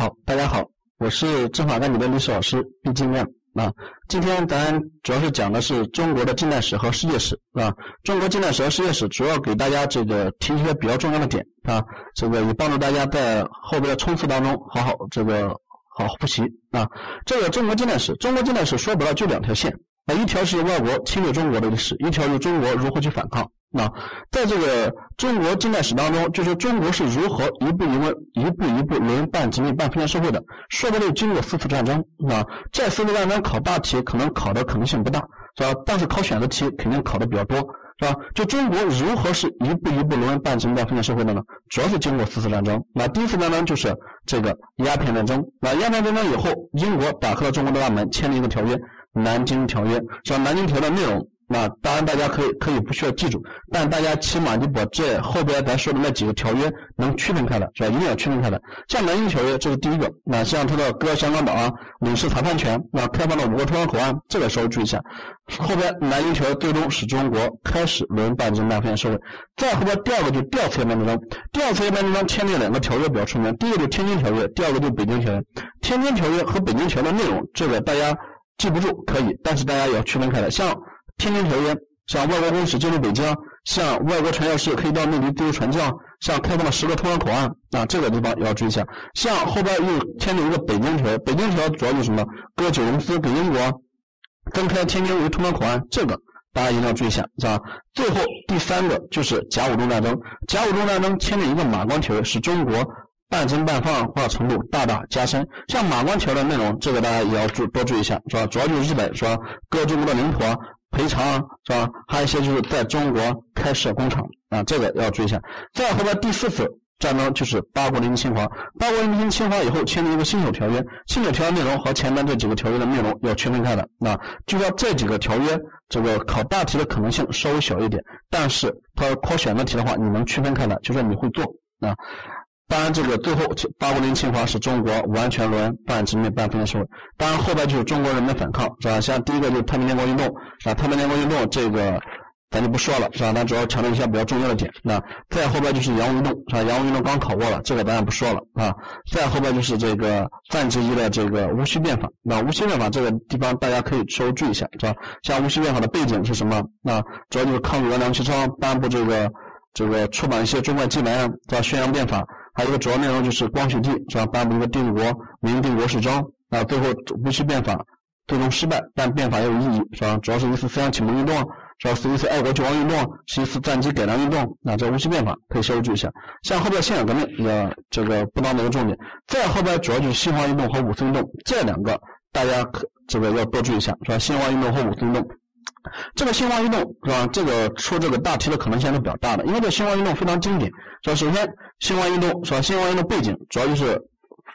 好，大家好，我是政法大学的历史老师毕金亮啊。今天咱主要是讲的是中国的近代史和世界史啊。中国近代史和世界史主要给大家这个提一些比较重要的点啊，这个也帮助大家在后边的冲刺当中好好这个好好复习啊。这个中国近代史，中国近代史说白了就两条线啊，一条是外国侵略中国的历史，一条是中国如何去反抗。那在这个中国近代史当中，就是中国是如何一步一步、一步一步轮半殖民半封建社会的，说白了经过四次战争，啊，这四次战争考大题可能考的可能性不大，是吧？但是考选择题肯定考的比较多，是吧？就中国如何是一步一步轮半殖民半封建社会的呢？主要是经过四次战争。那第一次战争就是这个鸦片战争。那鸦片战争以后，英国打开了中国的大门，签了一个条约《南京条约》，是吧？《南京条约》的内容。那当然，大家可以可以不需要记住，但大家起码就把这后边咱说的那几个条约能区分开来，是吧？一定要区分开来。像《南京条约》这是第一个，那像它的割香港岛啊、领事裁判权、那开放了五个通商口岸，这个稍微注意一下。后边《南京条约》最终使中国开始轮半殖民半封建社会。再后边第二个就第二次鸦片战争，第二次鸦片战争签订两个条约比较出名，第一个就《天津条约》，第二个就《北京条约》。《天津条约》和《北京条约》内容，这个大家记不住可以，但是大家也要区分开来。像《天津条约》。像外国公使进入北京，像外国传教士可以到内地自由传教，像开放了十个通商口岸啊，这个地方要注意一下。像后边又签订一个北京条约，北京条约主要就是什么？割九龙司给英国，分开天津为通商口岸，这个大家一定要注意一下，是吧？最后第三个就是甲午中战争，甲午中战争签订一个马关条约，使中国半真半放化程度大大加深。像马关条约内容，这个大家也要注多注意一下，是吧？主要就是日本说割中国的领土啊。赔偿是吧？还有一些就是在中国开设工厂啊，这个要注意一下。再后边第四次战争就是八国联军侵华，八国联军侵华以后签订一个辛丑条约，辛丑条约内容和前面这几个条约的内容要区分开的。那就说这几个条约，这个考大题的可能性稍微小一点，但是它考选择题的话，你能区分开来，就说你会做啊。当然，这个最后八国联军侵华是中国完全沦半殖民半封建社会。当然，后边就是中国人民反抗，是吧？像第一个就是太平天国运动，是吧？太平天国运动这个咱就不说了，是吧？咱主要强调一下比较重要的点。那再后边就是洋务运动，是吧？洋务运动刚考过了，这个咱也不说了啊。再后边就是这个范志毅的这个戊戌变法。那戊戌变法这个地方大家可以稍微注意一下，是吧？像戊戌变法的背景是什么？那主要就是抗美援梁启超颁布这个这个出版一些中外纪文，是吧？宣扬变法。还有一个主要内容就是光绪帝是吧颁布一个定国明定国誓章啊，最后戊戌变法最终失败，但变法也有意义是吧？主要是一次思想启蒙运动，主要是一次爱国救亡运动，是一次战机改良运动。那这戊戌变法可以稍微注意一下。像后边辛亥革命呃这个不当的一个重点。再后边主要就是新华运动和五四运动这两个，大家可这个要多注意一下是吧？新华运动和五四运动。这个新华运动是吧？这个出这个大题的可能性是比较大的，因为这新华运动非常经典。说首先，新华运动是吧？新华运动背景主要就是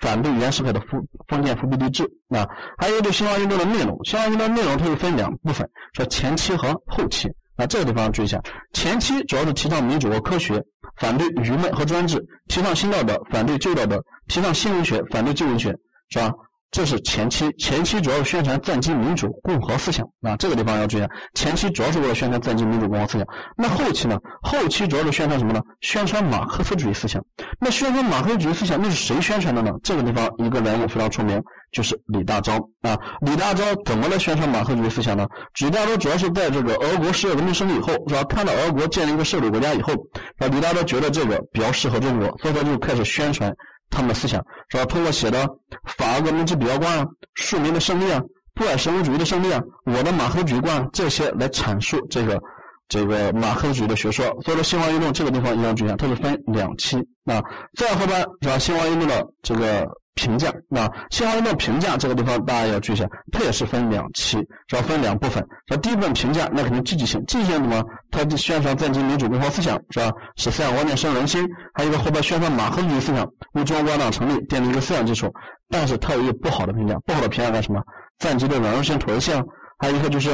反对袁世凯的封封建复辟帝制啊。还有就新华运动的内容，新华运动内容它又分两部分，说前期和后期。啊，这个地方注意一下，前期主要是提倡民主和科学，反对愚昧和专制，提倡新道德，反对旧道德，提倡新文学，反对旧文学，是吧？这是前期，前期主要是宣传赞基民主共和思想啊，这个地方要注意。前期主要是为了宣传赞基民主共和思想，那后期呢？后期主要是宣传什么呢？宣传马克思主义思想。那宣传马克思主义思想，那是谁宣传的呢？这个地方一个人物非常出名，就是李大钊啊。李大钊怎么来宣传马克思主义思想呢？李大钊主要是在这个俄国十月革命胜利以后，是吧？看到俄国建立一个社会主义国家以后，啊，李大钊觉得这个比较适合中国，所以他就开始宣传。他们的思想是吧？通过写的《法俄革命之比较观》啊，《庶民的胜利》啊，《布尔什维主义的胜利》啊，《我的马克思主义观》这些来阐述这个这个马克思主义的学说。所以说，新华运动这个地方一定要注意，它是分两期啊。再后边是吧？新华运动的这个。评价那，新华运动评价这个地方大家要注意一下，它也是分两期，是要分两部分。那第一部分评价，那肯定积极性，积极性什么？它宣传赞进民主共和思想，是吧？使思想观念深入人心。还有一个后边宣传马克思主义思想，为中国共产党成立奠定一个思想基础。但是它有一个不好的评价，不好的评价干什么？赞进的软弱性、妥协性。还有一个就是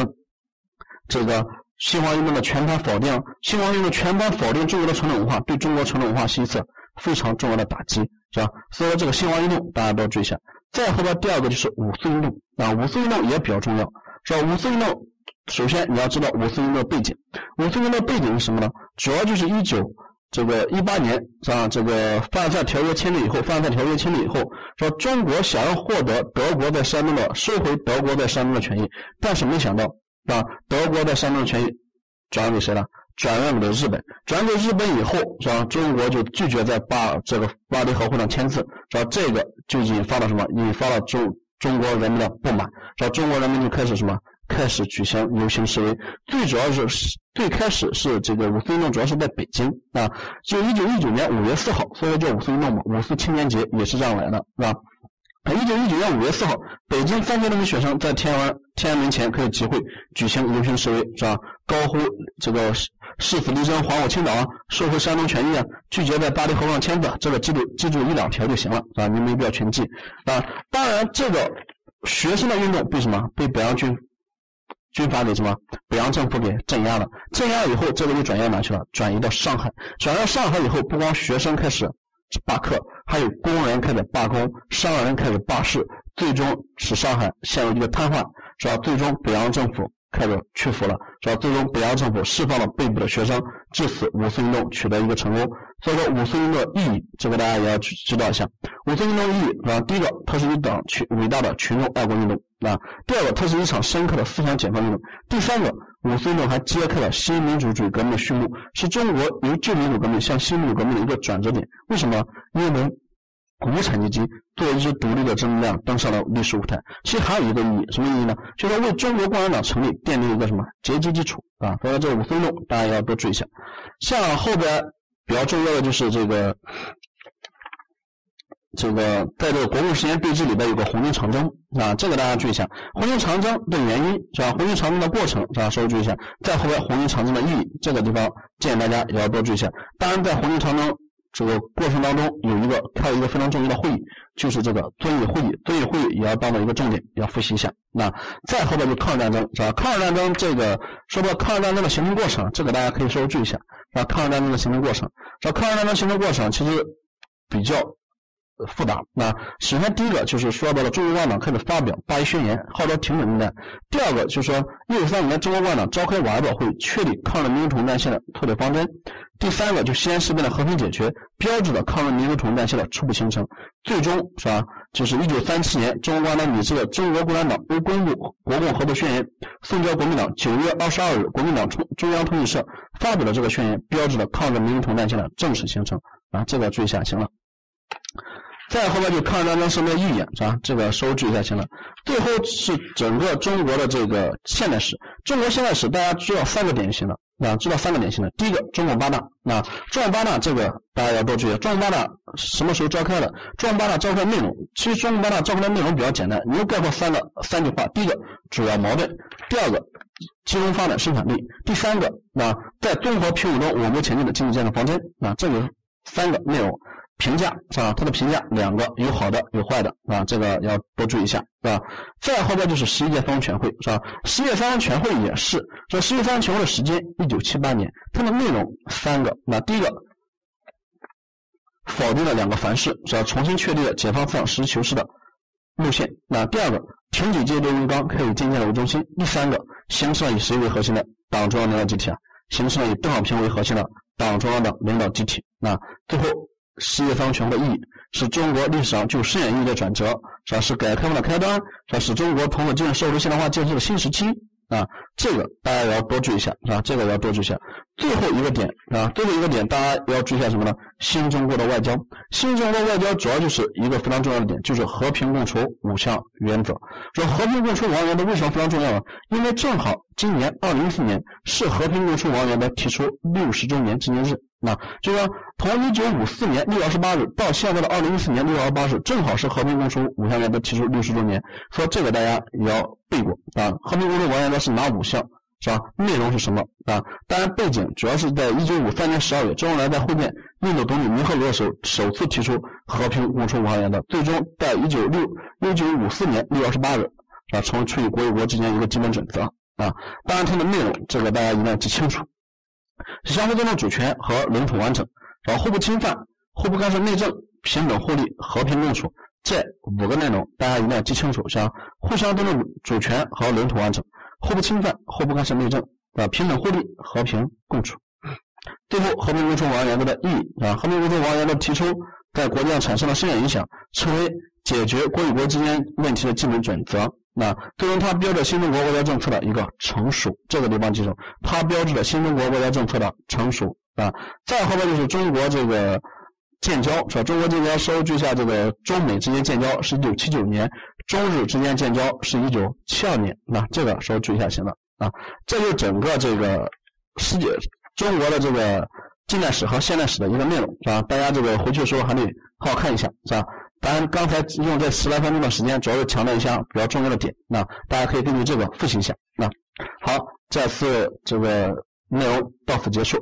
这个新华运动的全盘否定，新华运动全盘否定中国的传统文化，对中国传统文化是一次非常重要的打击。是吧？所以说这个新华运动大家都要注意一下。再后边第二个就是五四运动啊，五四运动也比较重要，是吧？五四运动首先你要知道五四运动的背景，五四运动背景是什么呢？主要就是一九这个一八年是吧？这个凡尔赛条约签订以后，凡尔赛条约签订以后，说中国想要获得德国在山东的收回德国在山东的权益，但是没想到啊？德国在山东的权益转给谁了？转让给日本。转给日本以后是吧？中国就拒绝在巴这个巴黎和会上签字，是吧？这个就引发了什么？引发了中中国人民的不满，是吧？中国人民就开始什么？开始举行游行示威，最主要是最开始是这个五四运动，主要是在北京啊。就一九一九年五月四号，所以叫五四运动嘛，五四青年节也是这样来的，是吧？一九一九年五月四号，北京三千多名学生在天安天安门前可以集会举行游行示威，是吧？高呼这个誓死力争还我青岛啊，收回山东权益啊，拒绝在巴黎和会上签字，这个记住记住一两条就行了，是吧？你没必要全记啊。当然，这个学生的运动被什么？被北洋军。军阀给什么？北洋政府给镇压了。镇压以后，这个就转移到哪去了？转移到上海。转移到上海以后，不光学生开始罢课，还有工人开始罢工，商人开始罢市，最终使上海陷入一个瘫痪，是吧？最终北洋政府。开始屈服了，是吧？最终北洋政府释放了被捕的学生，至此五四运动取得一个成功。所以说五四运动的意义，这个大家也要去知道一下。五四运动的意义，是吧？第一个，它是一场群伟大的群众爱国运动，啊；第二个，它是一场深刻的思想解放运动；第三个，五四运动还揭开了新民主主义革命的序幕，是中国由旧民主革命向新民主革命的一个转折点。为什么？因为。无产阶级作为一支独立的政治力量登上了历史舞台，其实还有一个意义，什么意义呢？就是为中国共产党成立奠定一个什么阶级基础啊？所以这五四运动大家也要多注意一下。像后边比较重要的就是这个，这个在这个国共实验对峙里边有个红军长征啊，这个大家注意一下。红军长征的原因是吧？红军长征的过程是吧？稍微注意一下。再后边红军长征的意义，这个地方建议大家也要多注意一下。当然，在红军长征。这个过程当中有一个开一个非常重要的会议，就是这个遵义会议。遵义会议也要当做一个重点，要复习一下。那再后边就抗日战争是吧？抗日战争这个说到抗日战争的形成过程，这个大家可以稍微注意一下，是吧？抗日战争的形成过程，这抗日战争形成过程其实比较。复杂。那首先第一个就是说到了中国共产党开始发表八一宣言，号召停止内战。第二个就是说，一九三五年中国共产党召开瓦窑堡会，确立抗日民族统一战线的特别方针。第三个就西安事变的和平解决，标志着抗日民族统一战线的初步形成。最终是吧？就是一九三七年，中国共产党拟制的《中国共产党都公布国共合作宣言》，送交国民党。九月二十二日，国民党中中央通讯社发表了这个宣言，标志着抗日民族统一战线的正式形成。啊，这个注意一下，行了。再后面就抗日战争什么意义是吧？这个收注意一下行了。最后是整个中国的这个现代史。中国现代史大家知道三个点就行了啊，知道三个点行了。第一个中共八大啊，中共八大这个大家要多注意。中共八大什么时候召开的？中共八大召开内容，其实中共八大召开的内容比较简单，你就概括三个三句话：第一个主要矛盾，第二个集中发展生产力，第三个啊在综合评估中我国前进的经济建设方针啊，这个三个内容。评价是吧？它的评价两个，有好的，有坏的，啊，这个要多注意一下，是吧？再后边就是十一届三中全会，是吧？十一届三中全会也是，说十一届三中全会的时间一九七八年，它的内容三个，那第一个否定了两个凡是，是吧？重新确立了解放思想实事求是的路线，那第二个挺举阶级为纲，开以渐渐为中心，第三个形成了以谁为核心的党中央领导集体啊？形成了以邓小平为核心的党中央的领导集体，那最后。十一方全的意义是中国历史上具有深远意义的转折，是吧？是改革开放的开端，是吧？是中国同步进入社会现代化建设的新时期啊！这个大家也要多注意一下，是吧？这个也要多注意一下。最后一个点啊，最后一个点，大家要注意一下什么呢？新中国的外交，新中国的外交主要就是一个非常重要的点，就是和平共处五项原则。说和平共处五项原则为什么非常重要呢？因为正好今年二零一四年是和平共处五项原则提出六十周年纪念日。那就说，从一九五四年六月二十八日到现在的二零一四年六月二十八日，正好是和平共处五项原则提出六十周年。说这个大家也要背过啊。和平共处五项原则是哪五项？是吧？内容是什么啊？当然，背景主要是在一九五三年十二月，周恩来在会见印度总理尼赫鲁的时候，首次提出和平共处五项原则。最终在一九六一九五四年六月二十八日，啊，成为处理国与国之间一个基本准则啊。当然，它的内容这个大家一定要记清楚。相互尊重主权和领土完整，然后互不侵犯、互不干涉内政、平等互利、和平共处，这五个内容大家一定要记清楚。是吧互相尊重主权和领土完整、互不侵犯、互不干涉内政、啊平等互利、和平共处。最后和平公署王员的意义啊，和平公署王员的提出在国际上产生了深远影响，成为解决国与国之间问题的基本准则。那最终它标志着新中国外交政策的一个成熟，这个地方记住，它标志着新中国外交政策的成熟啊。再后边就是中国这个建交是吧？中国建交收据下这个中美之间建交是一九七九年，中日之间建交是一九七二年，那这个稍微注意一下行了啊。这就是整个这个世界中国的这个近代史和现代史的一个内容是吧？大家这个回去的时候还得好好看一下是吧？咱，刚才用这十来分钟的时间，主要是强调一下比较重要的点。那大家可以根据这个复习一下。那好，这次这个内容到此结束。